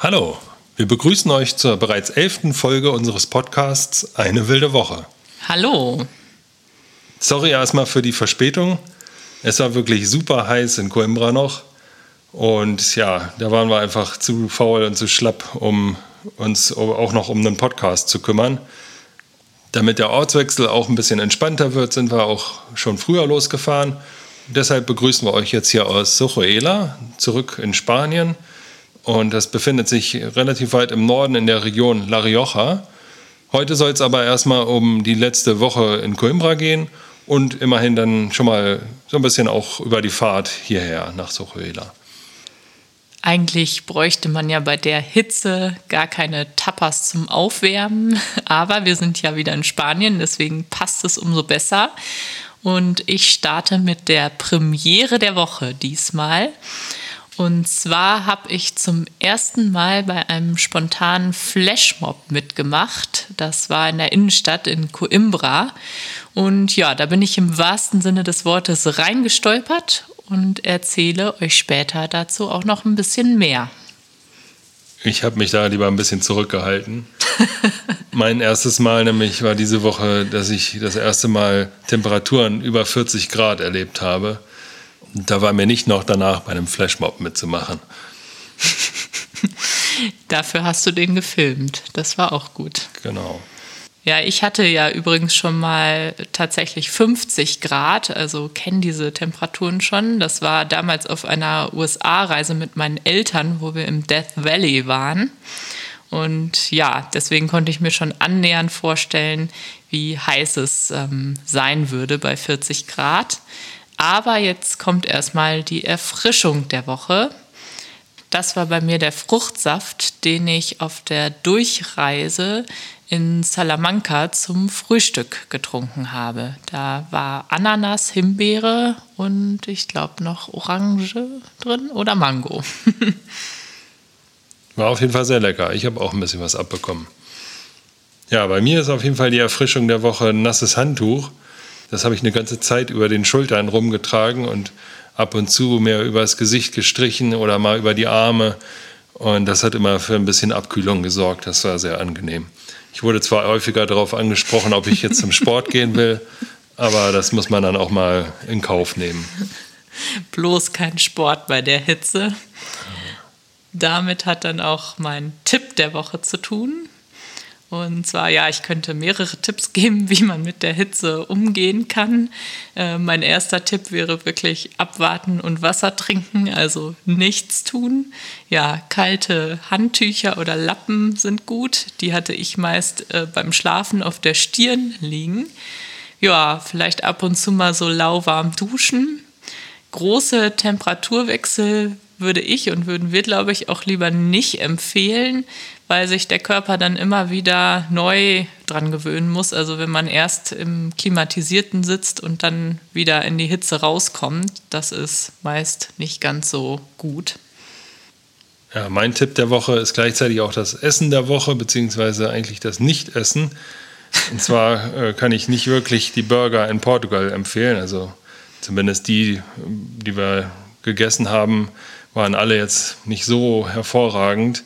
Hallo, wir begrüßen euch zur bereits elften Folge unseres Podcasts Eine wilde Woche. Hallo. Sorry erstmal für die Verspätung. Es war wirklich super heiß in Coimbra noch. Und ja, da waren wir einfach zu faul und zu schlapp, um uns auch noch um einen Podcast zu kümmern. Damit der Ortswechsel auch ein bisschen entspannter wird, sind wir auch schon früher losgefahren. Deshalb begrüßen wir euch jetzt hier aus Sochoela, zurück in Spanien. Und das befindet sich relativ weit im Norden in der Region La Rioja. Heute soll es aber erstmal um die letzte Woche in Coimbra gehen und immerhin dann schon mal so ein bisschen auch über die Fahrt hierher nach Sochuela. Eigentlich bräuchte man ja bei der Hitze gar keine Tapas zum Aufwärmen, aber wir sind ja wieder in Spanien, deswegen passt es umso besser. Und ich starte mit der Premiere der Woche diesmal. Und zwar habe ich zum ersten Mal bei einem spontanen Flashmob mitgemacht. Das war in der Innenstadt in Coimbra. Und ja, da bin ich im wahrsten Sinne des Wortes reingestolpert und erzähle euch später dazu auch noch ein bisschen mehr. Ich habe mich da lieber ein bisschen zurückgehalten. mein erstes Mal nämlich war diese Woche, dass ich das erste Mal Temperaturen über 40 Grad erlebt habe. Da war mir nicht noch danach bei einem Flashmob mitzumachen. Dafür hast du den gefilmt. Das war auch gut. Genau. Ja, ich hatte ja übrigens schon mal tatsächlich 50 Grad, also kenne diese Temperaturen schon. Das war damals auf einer USA-Reise mit meinen Eltern, wo wir im Death Valley waren. Und ja, deswegen konnte ich mir schon annähernd vorstellen, wie heiß es ähm, sein würde bei 40 Grad. Aber jetzt kommt erstmal die Erfrischung der Woche. Das war bei mir der Fruchtsaft, den ich auf der Durchreise in Salamanca zum Frühstück getrunken habe. Da war Ananas, Himbeere und ich glaube noch Orange drin oder Mango. war auf jeden Fall sehr lecker. Ich habe auch ein bisschen was abbekommen. Ja, bei mir ist auf jeden Fall die Erfrischung der Woche ein nasses Handtuch. Das habe ich eine ganze Zeit über den Schultern rumgetragen und ab und zu mehr übers Gesicht gestrichen oder mal über die Arme. Und das hat immer für ein bisschen Abkühlung gesorgt. Das war sehr angenehm. Ich wurde zwar häufiger darauf angesprochen, ob ich jetzt zum Sport gehen will, aber das muss man dann auch mal in Kauf nehmen. Bloß kein Sport bei der Hitze. Damit hat dann auch mein Tipp der Woche zu tun. Und zwar, ja, ich könnte mehrere Tipps geben, wie man mit der Hitze umgehen kann. Äh, mein erster Tipp wäre wirklich abwarten und Wasser trinken, also nichts tun. Ja, kalte Handtücher oder Lappen sind gut. Die hatte ich meist äh, beim Schlafen auf der Stirn liegen. Ja, vielleicht ab und zu mal so lauwarm duschen. Große Temperaturwechsel würde ich und würden wir, glaube ich, auch lieber nicht empfehlen, weil sich der Körper dann immer wieder neu dran gewöhnen muss. Also wenn man erst im klimatisierten sitzt und dann wieder in die Hitze rauskommt, das ist meist nicht ganz so gut. Ja, mein Tipp der Woche ist gleichzeitig auch das Essen der Woche, beziehungsweise eigentlich das Nicht-Essen. Und zwar äh, kann ich nicht wirklich die Burger in Portugal empfehlen. Also zumindest die, die wir gegessen haben, waren alle jetzt nicht so hervorragend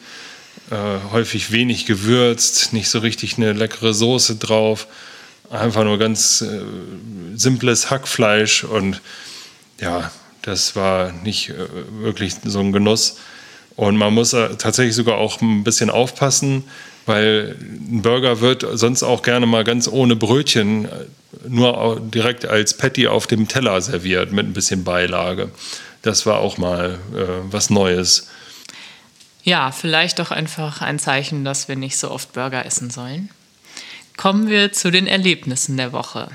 äh, häufig wenig gewürzt, nicht so richtig eine leckere Soße drauf. Einfach nur ganz äh, simples Hackfleisch und ja, das war nicht äh, wirklich so ein Genuss. Und man muss äh, tatsächlich sogar auch ein bisschen aufpassen, weil ein Burger wird sonst auch gerne mal ganz ohne Brötchen, äh, nur direkt als Patty auf dem Teller serviert mit ein bisschen Beilage. Das war auch mal äh, was Neues. Ja, vielleicht doch einfach ein Zeichen, dass wir nicht so oft Burger essen sollen. kommen wir zu den Erlebnissen der Woche.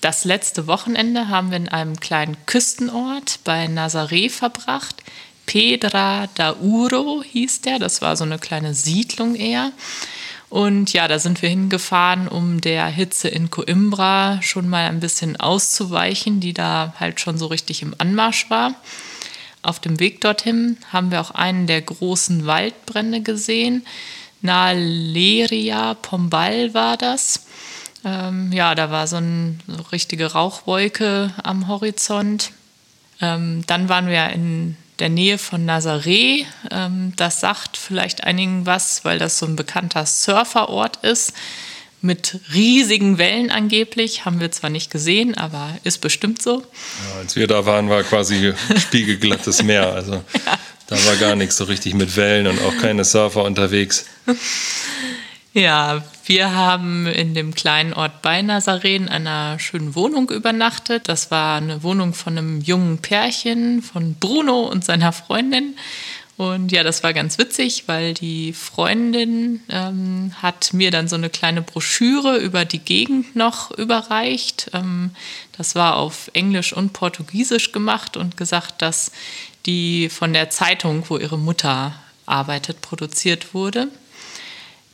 Das letzte Wochenende haben wir in einem kleinen Küstenort bei Nazaré verbracht. Pedra da Uro hieß der, das war so eine kleine Siedlung eher. Und ja, da sind wir hingefahren, um der Hitze in Coimbra schon mal ein bisschen auszuweichen, die da halt schon so richtig im Anmarsch war. Auf dem Weg dorthin haben wir auch einen der großen Waldbrände gesehen. Nahe Leria Pombal war das. Ähm, ja, da war so eine so richtige Rauchwolke am Horizont. Ähm, dann waren wir in der Nähe von Nazaré. Ähm, das sagt vielleicht einigen was, weil das so ein bekannter Surferort ist. Mit riesigen Wellen angeblich. Haben wir zwar nicht gesehen, aber ist bestimmt so. Ja, als wir da waren, war quasi spiegelglattes Meer. Also ja. da war gar nichts so richtig mit Wellen und auch keine Surfer unterwegs. Ja, wir haben in dem kleinen Ort bei Nazaré in einer schönen Wohnung übernachtet. Das war eine Wohnung von einem jungen Pärchen, von Bruno und seiner Freundin. Und ja, das war ganz witzig, weil die Freundin ähm, hat mir dann so eine kleine Broschüre über die Gegend noch überreicht. Ähm, das war auf Englisch und Portugiesisch gemacht und gesagt, dass die von der Zeitung, wo ihre Mutter arbeitet, produziert wurde.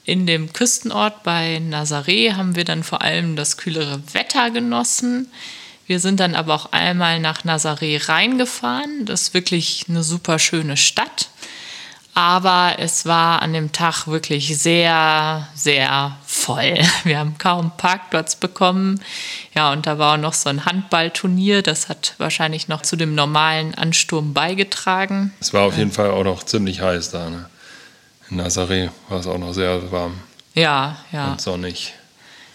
In dem Küstenort bei Nazaré haben wir dann vor allem das kühlere Wetter genossen. Wir sind dann aber auch einmal nach Nazaré reingefahren. Das ist wirklich eine super schöne Stadt. Aber es war an dem Tag wirklich sehr, sehr voll. Wir haben kaum Parkplatz bekommen. Ja, und da war auch noch so ein Handballturnier. Das hat wahrscheinlich noch zu dem normalen Ansturm beigetragen. Es war auf jeden Fall auch noch ziemlich heiß da. Ne? In Nazaré war es auch noch sehr warm. Ja, ja. Und sonnig.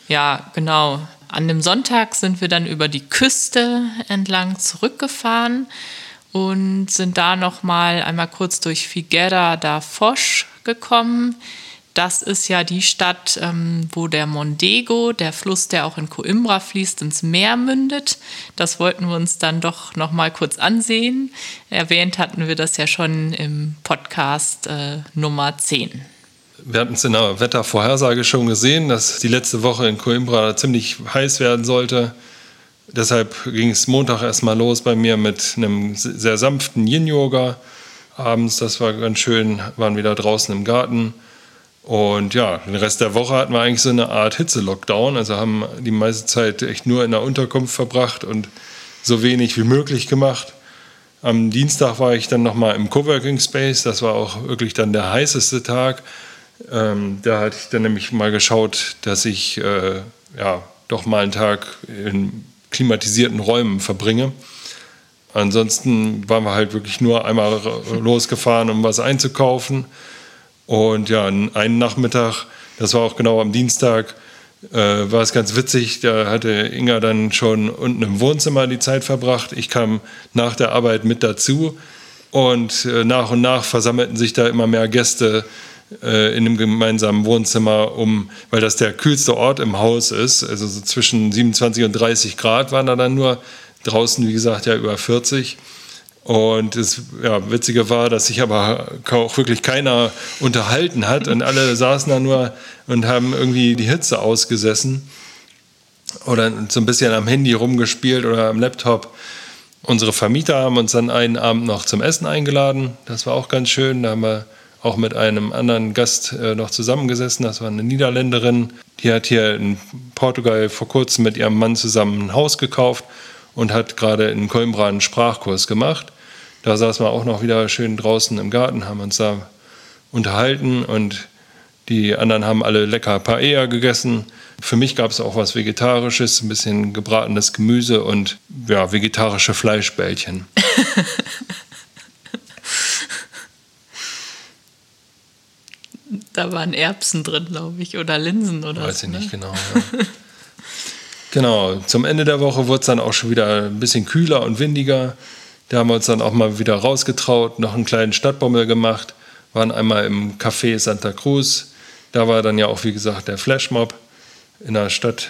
Ja, genau. An dem Sonntag sind wir dann über die Küste entlang zurückgefahren und sind da noch mal einmal kurz durch Figueira da Foz gekommen. Das ist ja die Stadt, ähm, wo der Mondego, der Fluss, der auch in Coimbra fließt, ins Meer mündet. Das wollten wir uns dann doch noch mal kurz ansehen. Erwähnt hatten wir das ja schon im Podcast äh, Nummer 10. Wir hatten es in der Wettervorhersage schon gesehen, dass die letzte Woche in Coimbra ziemlich heiß werden sollte. Deshalb ging es Montag erstmal los bei mir mit einem sehr sanften Yin-Yoga. Abends, das war ganz schön, waren wieder draußen im Garten und ja, den Rest der Woche hatten wir eigentlich so eine Art Hitze-Lockdown. Also haben die meiste Zeit echt nur in der Unterkunft verbracht und so wenig wie möglich gemacht. Am Dienstag war ich dann nochmal im Coworking Space. Das war auch wirklich dann der heißeste Tag. Ähm, da hatte ich dann nämlich mal geschaut, dass ich äh, ja, doch mal einen Tag in klimatisierten Räumen verbringe. Ansonsten waren wir halt wirklich nur einmal losgefahren, um was einzukaufen und ja, einen Nachmittag, das war auch genau am Dienstag, äh, war es ganz witzig. Da hatte Inga dann schon unten im Wohnzimmer die Zeit verbracht. Ich kam nach der Arbeit mit dazu und äh, nach und nach versammelten sich da immer mehr Gäste äh, in dem gemeinsamen Wohnzimmer, um, weil das der kühlste Ort im Haus ist. Also so zwischen 27 und 30 Grad waren da dann nur. Draußen, wie gesagt, ja über 40. Und das ja, Witzige war, dass sich aber auch wirklich keiner unterhalten hat und alle saßen da nur und haben irgendwie die Hitze ausgesessen oder so ein bisschen am Handy rumgespielt oder am Laptop. Unsere Vermieter haben uns dann einen Abend noch zum Essen eingeladen. Das war auch ganz schön. Da haben wir auch mit einem anderen Gast äh, noch zusammengesessen. Das war eine Niederländerin. Die hat hier in Portugal vor kurzem mit ihrem Mann zusammen ein Haus gekauft und hat gerade in Coimbra einen Sprachkurs gemacht. Da saßen wir auch noch wieder schön draußen im Garten, haben uns da unterhalten und die anderen haben alle lecker Paella gegessen. Für mich gab es auch was Vegetarisches, ein bisschen gebratenes Gemüse und ja, vegetarische Fleischbällchen. da waren Erbsen drin, glaube ich, oder Linsen oder Weiß so, ich nicht ne? genau. Ja. Genau, zum Ende der Woche wurde es dann auch schon wieder ein bisschen kühler und windiger. Da haben wir uns dann auch mal wieder rausgetraut, noch einen kleinen Stadtbommel gemacht, waren einmal im Café Santa Cruz. Da war dann ja auch, wie gesagt, der Flashmob in der Stadt.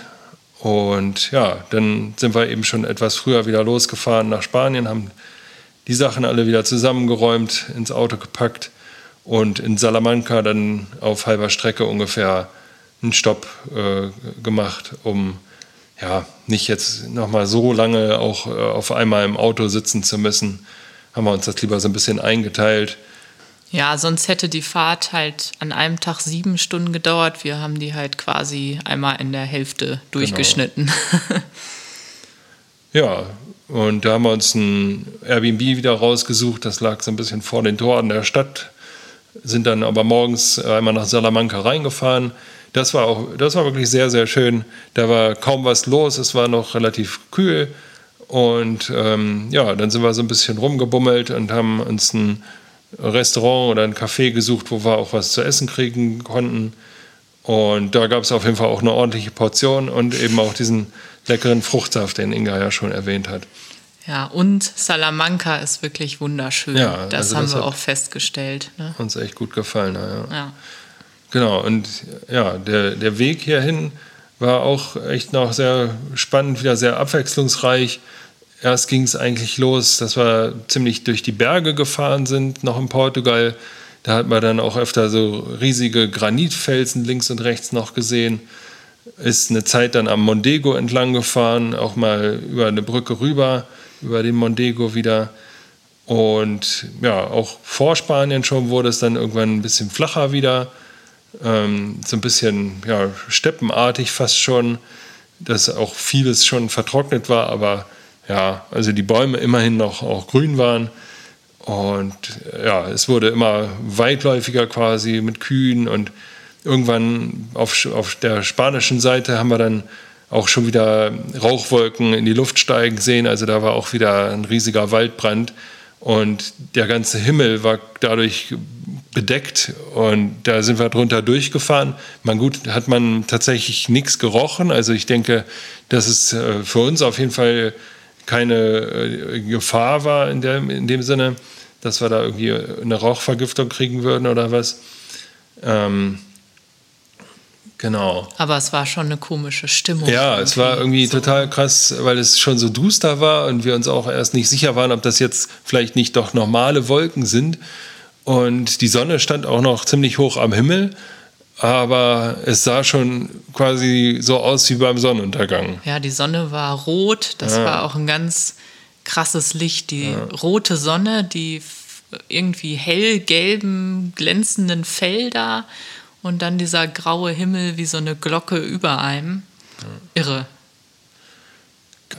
Und ja, dann sind wir eben schon etwas früher wieder losgefahren nach Spanien, haben die Sachen alle wieder zusammengeräumt, ins Auto gepackt und in Salamanca dann auf halber Strecke ungefähr einen Stopp äh, gemacht, um ja nicht jetzt nochmal so lange auch äh, auf einmal im Auto sitzen zu müssen. Haben wir uns das lieber so ein bisschen eingeteilt. Ja, sonst hätte die Fahrt halt an einem Tag sieben Stunden gedauert. Wir haben die halt quasi einmal in der Hälfte genau. durchgeschnitten. Genau. ja, und da haben wir uns ein Airbnb wieder rausgesucht. Das lag so ein bisschen vor den Toren der Stadt. Sind dann aber morgens einmal nach Salamanca reingefahren. Das war auch, das war wirklich sehr, sehr schön. Da war kaum was los. Es war noch relativ kühl. Und ähm, ja, dann sind wir so ein bisschen rumgebummelt und haben uns ein Restaurant oder ein Café gesucht, wo wir auch was zu essen kriegen konnten. Und da gab es auf jeden Fall auch eine ordentliche Portion und eben auch diesen leckeren Fruchtsaft, den Inga ja schon erwähnt hat. Ja, und Salamanca ist wirklich wunderschön. Ja, das also haben das wir auch festgestellt. Ne? Uns echt gut gefallen. Ja. ja. Genau, und ja, der, der Weg hierhin war auch echt noch sehr spannend, wieder sehr abwechslungsreich erst ging es eigentlich los, dass wir ziemlich durch die Berge gefahren sind, noch in Portugal. Da hat man dann auch öfter so riesige Granitfelsen links und rechts noch gesehen. Ist eine Zeit dann am Mondego entlang gefahren, auch mal über eine Brücke rüber, über den Mondego wieder. Und ja, auch vor Spanien schon wurde es dann irgendwann ein bisschen flacher wieder. Ähm, so ein bisschen ja, steppenartig fast schon, dass auch vieles schon vertrocknet war, aber ja, also die Bäume immerhin noch auch grün waren. Und ja, es wurde immer weitläufiger quasi mit Kühen und irgendwann auf, auf der spanischen Seite haben wir dann auch schon wieder Rauchwolken in die Luft steigen sehen. Also da war auch wieder ein riesiger Waldbrand und der ganze Himmel war dadurch bedeckt und da sind wir drunter durchgefahren. Man gut, hat man tatsächlich nichts gerochen. Also ich denke, das ist äh, für uns auf jeden Fall keine äh, Gefahr war in, der, in dem Sinne, dass wir da irgendwie eine Rauchvergiftung kriegen würden oder was. Ähm, genau. Aber es war schon eine komische Stimmung. Ja, irgendwie. es war irgendwie so. total krass, weil es schon so duster war und wir uns auch erst nicht sicher waren, ob das jetzt vielleicht nicht doch normale Wolken sind. Und die Sonne stand auch noch ziemlich hoch am Himmel aber es sah schon quasi so aus wie beim Sonnenuntergang. Ja, die Sonne war rot, das ja. war auch ein ganz krasses Licht. Die ja. rote Sonne, die irgendwie hellgelben, glänzenden Felder und dann dieser graue Himmel wie so eine Glocke über einem. Irre.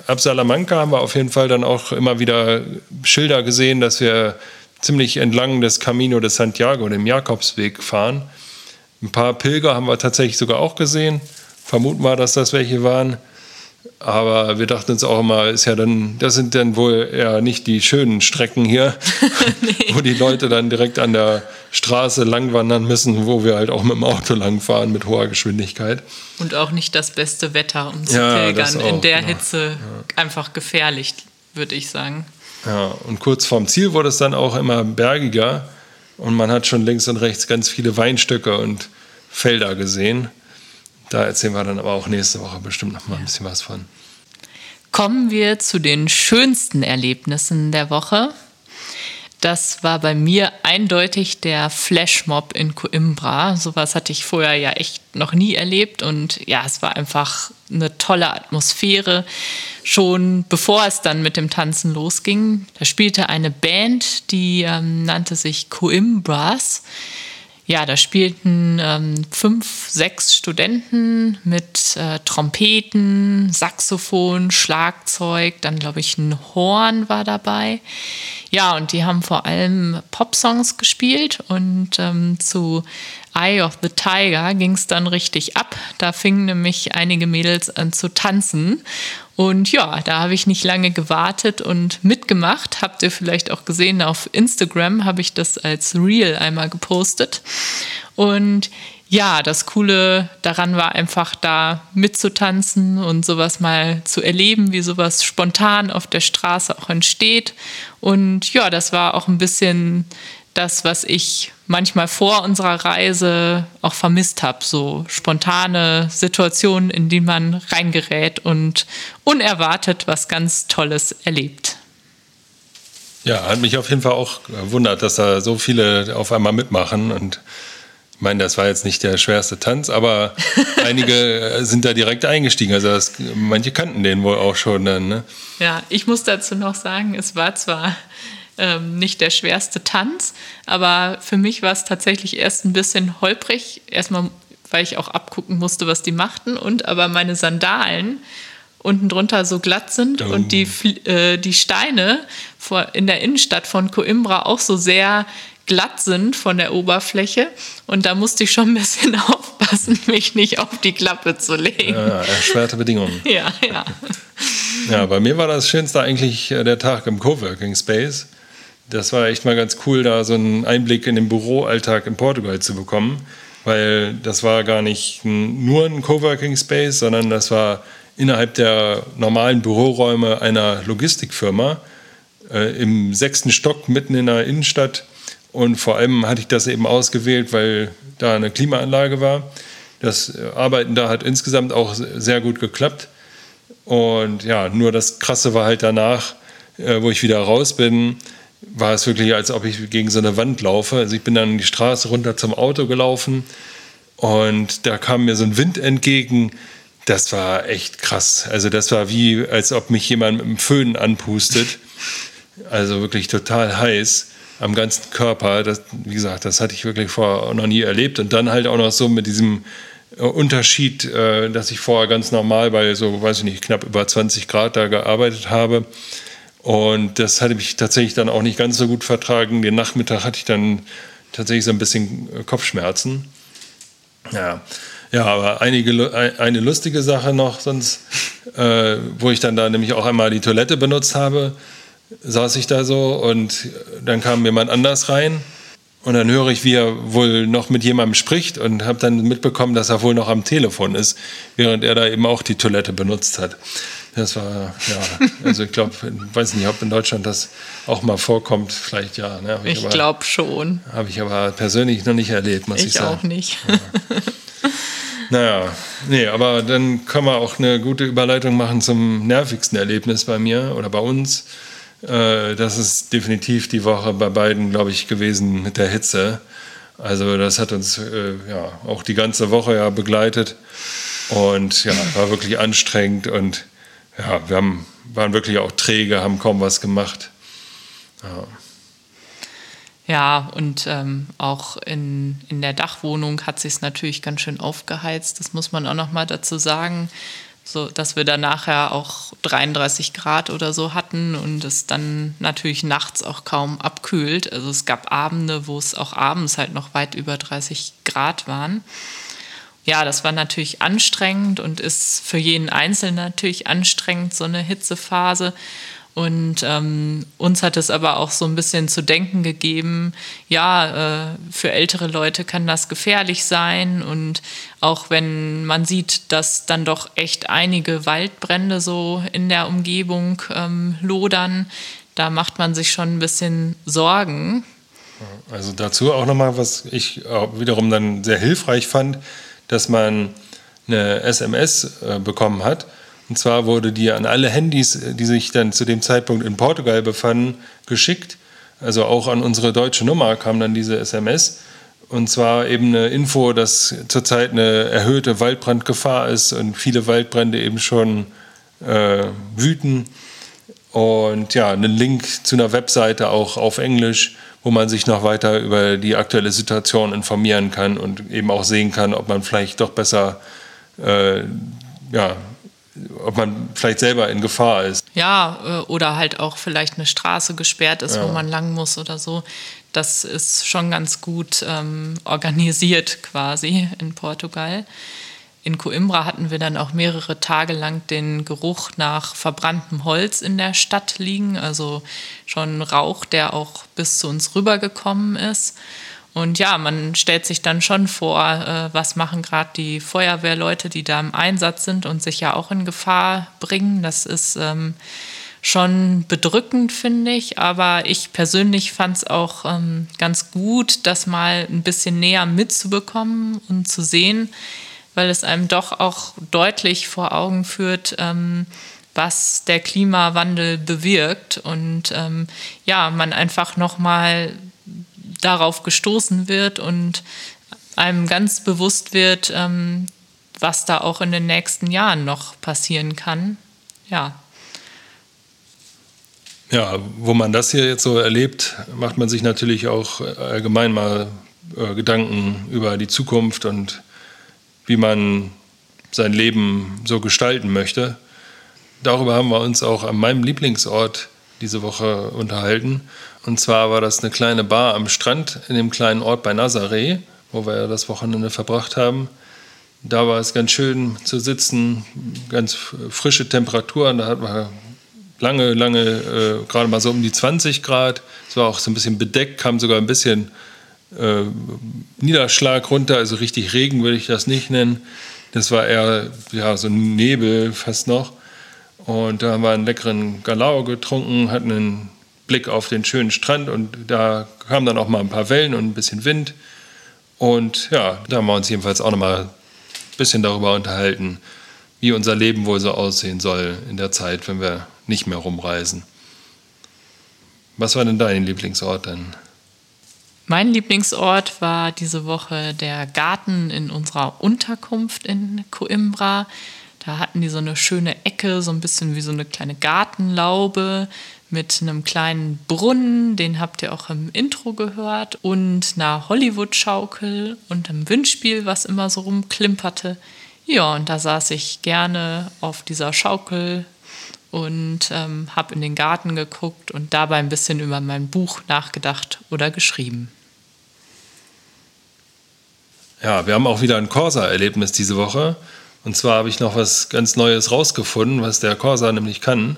Ab Salamanca haben wir auf jeden Fall dann auch immer wieder Schilder gesehen, dass wir ziemlich entlang des Camino de Santiago, dem Jakobsweg, fahren. Ein paar Pilger haben wir tatsächlich sogar auch gesehen. Vermuten wir, dass das welche waren. Aber wir dachten uns auch immer, ist ja dann, das sind dann wohl eher nicht die schönen Strecken hier, nee. wo die Leute dann direkt an der Straße langwandern müssen, wo wir halt auch mit dem Auto langfahren mit hoher Geschwindigkeit. Und auch nicht das beste Wetter, um zu ja, pilgern. Auch, In der genau. Hitze ja. einfach gefährlich, würde ich sagen. Ja, und kurz vorm Ziel wurde es dann auch immer bergiger. Und man hat schon links und rechts ganz viele Weinstöcke und Felder gesehen. Da erzählen wir dann aber auch nächste Woche bestimmt noch mal ein bisschen was von. Kommen wir zu den schönsten Erlebnissen der Woche. Das war bei mir eindeutig der Flashmob in Coimbra. Sowas hatte ich vorher ja echt noch nie erlebt und ja, es war einfach eine tolle Atmosphäre. Schon bevor es dann mit dem Tanzen losging, da spielte eine Band, die ähm, nannte sich Coimbras ja, da spielten ähm, fünf, sechs Studenten mit äh, Trompeten, Saxophon, Schlagzeug, dann glaube ich ein Horn war dabei. Ja, und die haben vor allem Popsongs gespielt und ähm, zu Eye of the Tiger ging es dann richtig ab. Da fingen nämlich einige Mädels an zu tanzen. Und ja, da habe ich nicht lange gewartet und mitgemacht. Habt ihr vielleicht auch gesehen, auf Instagram habe ich das als Reel einmal gepostet. Und ja, das Coole daran war einfach da mitzutanzen und sowas mal zu erleben, wie sowas spontan auf der Straße auch entsteht. Und ja, das war auch ein bisschen das, was ich manchmal vor unserer Reise auch vermisst habe. So spontane Situationen, in die man reingerät und unerwartet was ganz Tolles erlebt. Ja, hat mich auf jeden Fall auch gewundert, dass da so viele auf einmal mitmachen und Ich meine, das war jetzt nicht der schwerste Tanz, aber einige sind da direkt eingestiegen. Also das, manche kannten den wohl auch schon dann. Ne? Ja, ich muss dazu noch sagen, es war zwar ähm, nicht der schwerste Tanz, aber für mich war es tatsächlich erst ein bisschen holprig. Erstmal, weil ich auch abgucken musste, was die machten und aber meine Sandalen unten drunter so glatt sind oh. und die, äh, die Steine vor, in der Innenstadt von Coimbra auch so sehr glatt sind von der Oberfläche. Und da musste ich schon ein bisschen aufpassen, mich nicht auf die Klappe zu legen. Ja, erschwerte Bedingungen. ja, ja. Ja, bei mir war das Schönste eigentlich äh, der Tag im Coworking Space. Das war echt mal ganz cool, da so einen Einblick in den Büroalltag in Portugal zu bekommen, weil das war gar nicht nur ein Coworking Space, sondern das war innerhalb der normalen Büroräume einer Logistikfirma äh, im sechsten Stock mitten in der Innenstadt. Und vor allem hatte ich das eben ausgewählt, weil da eine Klimaanlage war. Das Arbeiten da hat insgesamt auch sehr gut geklappt. Und ja, nur das Krasse war halt danach, äh, wo ich wieder raus bin, war es wirklich, als ob ich gegen so eine Wand laufe. Also ich bin dann die Straße runter zum Auto gelaufen und da kam mir so ein Wind entgegen, das war echt krass. Also das war wie, als ob mich jemand mit dem Föhn anpustet. Also wirklich total heiß am ganzen Körper. Das, wie gesagt, das hatte ich wirklich vorher noch nie erlebt. Und dann halt auch noch so mit diesem äh, Unterschied, äh, dass ich vorher ganz normal bei so, weiß ich nicht, knapp über 20 Grad da gearbeitet habe. Und das hatte mich tatsächlich dann auch nicht ganz so gut vertragen. Den Nachmittag hatte ich dann tatsächlich so ein bisschen äh, Kopfschmerzen. Ja, ja, aber einige, eine lustige Sache noch, sonst, äh, wo ich dann da nämlich auch einmal die Toilette benutzt habe, saß ich da so und dann kam jemand anders rein und dann höre ich, wie er wohl noch mit jemandem spricht und habe dann mitbekommen, dass er wohl noch am Telefon ist, während er da eben auch die Toilette benutzt hat. Das war, ja, also ich glaube, weiß nicht, ob in Deutschland das auch mal vorkommt, vielleicht ja. Ne? Ich, ich glaube schon. Habe ich aber persönlich noch nicht erlebt, muss ich, ich sagen. Ich auch nicht. Ja. Naja, nee, aber dann können wir auch eine gute Überleitung machen zum nervigsten Erlebnis bei mir oder bei uns. Äh, das ist definitiv die Woche bei beiden, glaube ich, gewesen mit der Hitze. Also das hat uns äh, ja auch die ganze Woche ja begleitet und ja, war wirklich anstrengend und ja, wir haben, waren wirklich auch träge, haben kaum was gemacht. Ja. Ja, und ähm, auch in, in der Dachwohnung hat sich es natürlich ganz schön aufgeheizt. Das muss man auch noch mal dazu sagen, so dass wir da nachher auch 33 Grad oder so hatten und es dann natürlich nachts auch kaum abkühlt. Also es gab Abende, wo es auch abends halt noch weit über 30 Grad waren. Ja, das war natürlich anstrengend und ist für jeden Einzelnen natürlich anstrengend, so eine Hitzephase. Und ähm, uns hat es aber auch so ein bisschen zu denken gegeben, ja, äh, für ältere Leute kann das gefährlich sein. Und auch wenn man sieht, dass dann doch echt einige Waldbrände so in der Umgebung ähm, lodern, da macht man sich schon ein bisschen Sorgen. Also dazu auch nochmal, was ich wiederum dann sehr hilfreich fand, dass man eine SMS äh, bekommen hat und zwar wurde die an alle Handys, die sich dann zu dem Zeitpunkt in Portugal befanden, geschickt. Also auch an unsere deutsche Nummer kam dann diese SMS. Und zwar eben eine Info, dass zurzeit eine erhöhte Waldbrandgefahr ist und viele Waldbrände eben schon äh, wüten. Und ja, einen Link zu einer Webseite auch auf Englisch, wo man sich noch weiter über die aktuelle Situation informieren kann und eben auch sehen kann, ob man vielleicht doch besser äh, ja, ob man vielleicht selber in Gefahr ist. Ja, äh, oder halt auch vielleicht eine Straße gesperrt ist, ja. wo man lang muss oder so. Das ist schon ganz gut ähm, organisiert quasi in Portugal. In Coimbra hatten wir dann auch mehrere Tage lang den Geruch nach verbranntem Holz in der Stadt liegen, also schon Rauch, der auch bis zu uns rübergekommen ist. Und ja, man stellt sich dann schon vor, äh, was machen gerade die Feuerwehrleute, die da im Einsatz sind und sich ja auch in Gefahr bringen. Das ist ähm, schon bedrückend, finde ich. Aber ich persönlich fand es auch ähm, ganz gut, das mal ein bisschen näher mitzubekommen und zu sehen, weil es einem doch auch deutlich vor Augen führt, ähm, was der Klimawandel bewirkt und ähm, ja, man einfach noch mal darauf gestoßen wird und einem ganz bewusst wird, ähm, was da auch in den nächsten Jahren noch passieren kann. Ja. Ja, wo man das hier jetzt so erlebt, macht man sich natürlich auch allgemein mal äh, Gedanken über die Zukunft und wie man sein Leben so gestalten möchte. Darüber haben wir uns auch an meinem Lieblingsort diese Woche unterhalten. Und zwar war das eine kleine Bar am Strand in dem kleinen Ort bei Nazaré, wo wir das Wochenende verbracht haben. Da war es ganz schön zu sitzen, ganz frische Temperaturen. Da hatten wir lange, lange, äh, gerade mal so um die 20 Grad. Es war auch so ein bisschen bedeckt, kam sogar ein bisschen äh, Niederschlag runter, also richtig Regen würde ich das nicht nennen. Das war eher ja, so ein Nebel fast noch. Und da haben wir einen leckeren Galao getrunken, hatten einen Blick auf den schönen Strand und da kamen dann auch mal ein paar Wellen und ein bisschen Wind. Und ja, da haben wir uns jedenfalls auch noch mal ein bisschen darüber unterhalten, wie unser Leben wohl so aussehen soll in der Zeit, wenn wir nicht mehr rumreisen. Was war denn dein Lieblingsort dann? Mein Lieblingsort war diese Woche der Garten in unserer Unterkunft in Coimbra. Da hatten die so eine schöne Ecke, so ein bisschen wie so eine kleine Gartenlaube mit einem kleinen Brunnen, den habt ihr auch im Intro gehört, und einer Hollywood-Schaukel und einem Windspiel, was immer so rumklimperte. Ja, und da saß ich gerne auf dieser Schaukel und ähm, habe in den Garten geguckt und dabei ein bisschen über mein Buch nachgedacht oder geschrieben. Ja, wir haben auch wieder ein Corsa-Erlebnis diese Woche. Und zwar habe ich noch was ganz Neues rausgefunden, was der Corsa nämlich kann.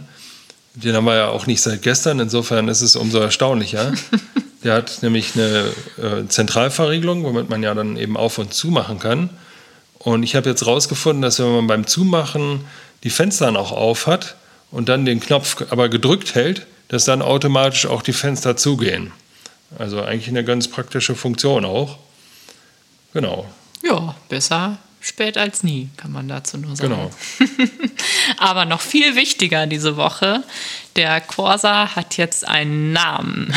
Den haben wir ja auch nicht seit gestern, insofern ist es umso erstaunlicher. der hat nämlich eine äh, Zentralverriegelung, womit man ja dann eben auf und zu machen kann. Und ich habe jetzt rausgefunden, dass wenn man beim Zumachen die Fenster noch auf hat und dann den Knopf aber gedrückt hält, dass dann automatisch auch die Fenster zugehen. Also eigentlich eine ganz praktische Funktion auch. Genau. Ja, besser spät als nie, kann man dazu nur sagen. Genau. Aber noch viel wichtiger diese Woche, der Corsa hat jetzt einen Namen.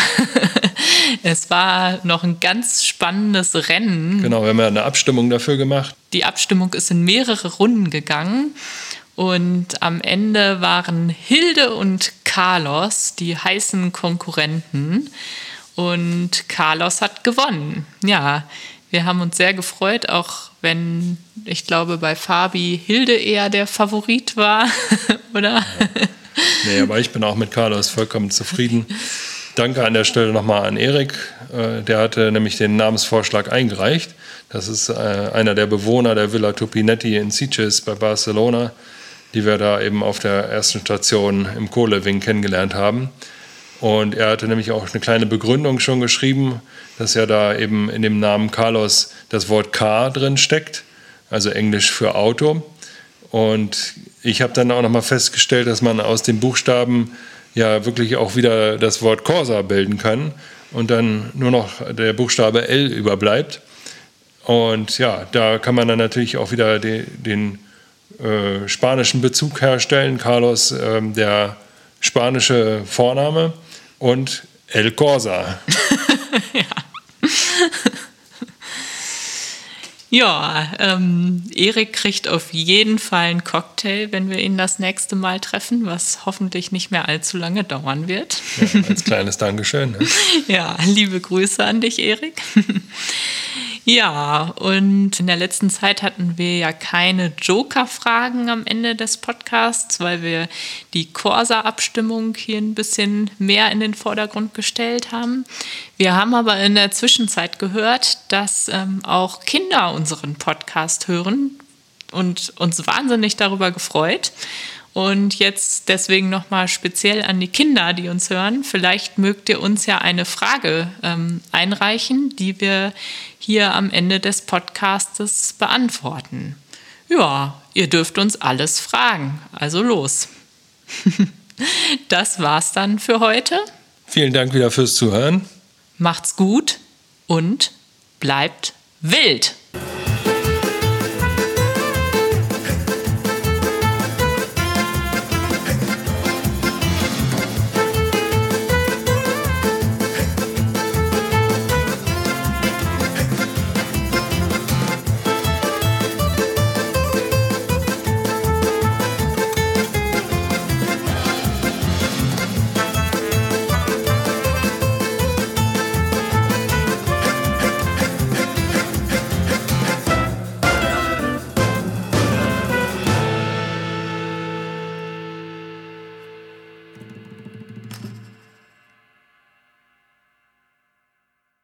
es war noch ein ganz spannendes Rennen. Genau, wir haben ja eine Abstimmung dafür gemacht. Die Abstimmung ist in mehrere Runden gegangen. Und am Ende waren Hilde und Carlos die heißen Konkurrenten. Und Carlos hat gewonnen. Ja, wir haben uns sehr gefreut, auch wenn ich glaube, bei Fabi Hilde eher der Favorit war, oder? Ja. Nee, aber ich bin auch mit Carlos vollkommen zufrieden. Danke an der Stelle nochmal an Erik. Äh, der hatte nämlich den Namensvorschlag eingereicht. Das ist äh, einer der Bewohner der Villa Tupinetti in Sitges bei Barcelona, die wir da eben auf der ersten Station im Kohlewing kennengelernt haben. Und er hatte nämlich auch eine kleine Begründung schon geschrieben, dass ja da eben in dem Namen Carlos das Wort Car drin steckt, also Englisch für Auto. Und ich habe dann auch nochmal festgestellt, dass man aus den Buchstaben ja wirklich auch wieder das Wort Corsa bilden kann und dann nur noch der Buchstabe L überbleibt. Und ja, da kann man dann natürlich auch wieder den, den äh, spanischen Bezug herstellen. Carlos, äh, der spanische Vorname und El Corsa. ja. ja, ähm, Erik kriegt auf jeden Fall einen Cocktail, wenn wir ihn das nächste Mal treffen, was hoffentlich nicht mehr allzu lange dauern wird. Ja, als kleines Dankeschön. Ne? ja, liebe Grüße an dich, Erik. Ja, und in der letzten Zeit hatten wir ja keine Joker-Fragen am Ende des Podcasts, weil wir die Corsa-Abstimmung hier ein bisschen mehr in den Vordergrund gestellt haben. Wir haben aber in der Zwischenzeit gehört, dass ähm, auch Kinder unseren Podcast hören und uns wahnsinnig darüber gefreut. Und jetzt deswegen nochmal speziell an die Kinder, die uns hören. Vielleicht mögt ihr uns ja eine Frage ähm, einreichen, die wir hier am Ende des Podcastes beantworten. Ja, ihr dürft uns alles fragen. Also los. das war's dann für heute. Vielen Dank wieder fürs Zuhören. Macht's gut und bleibt wild.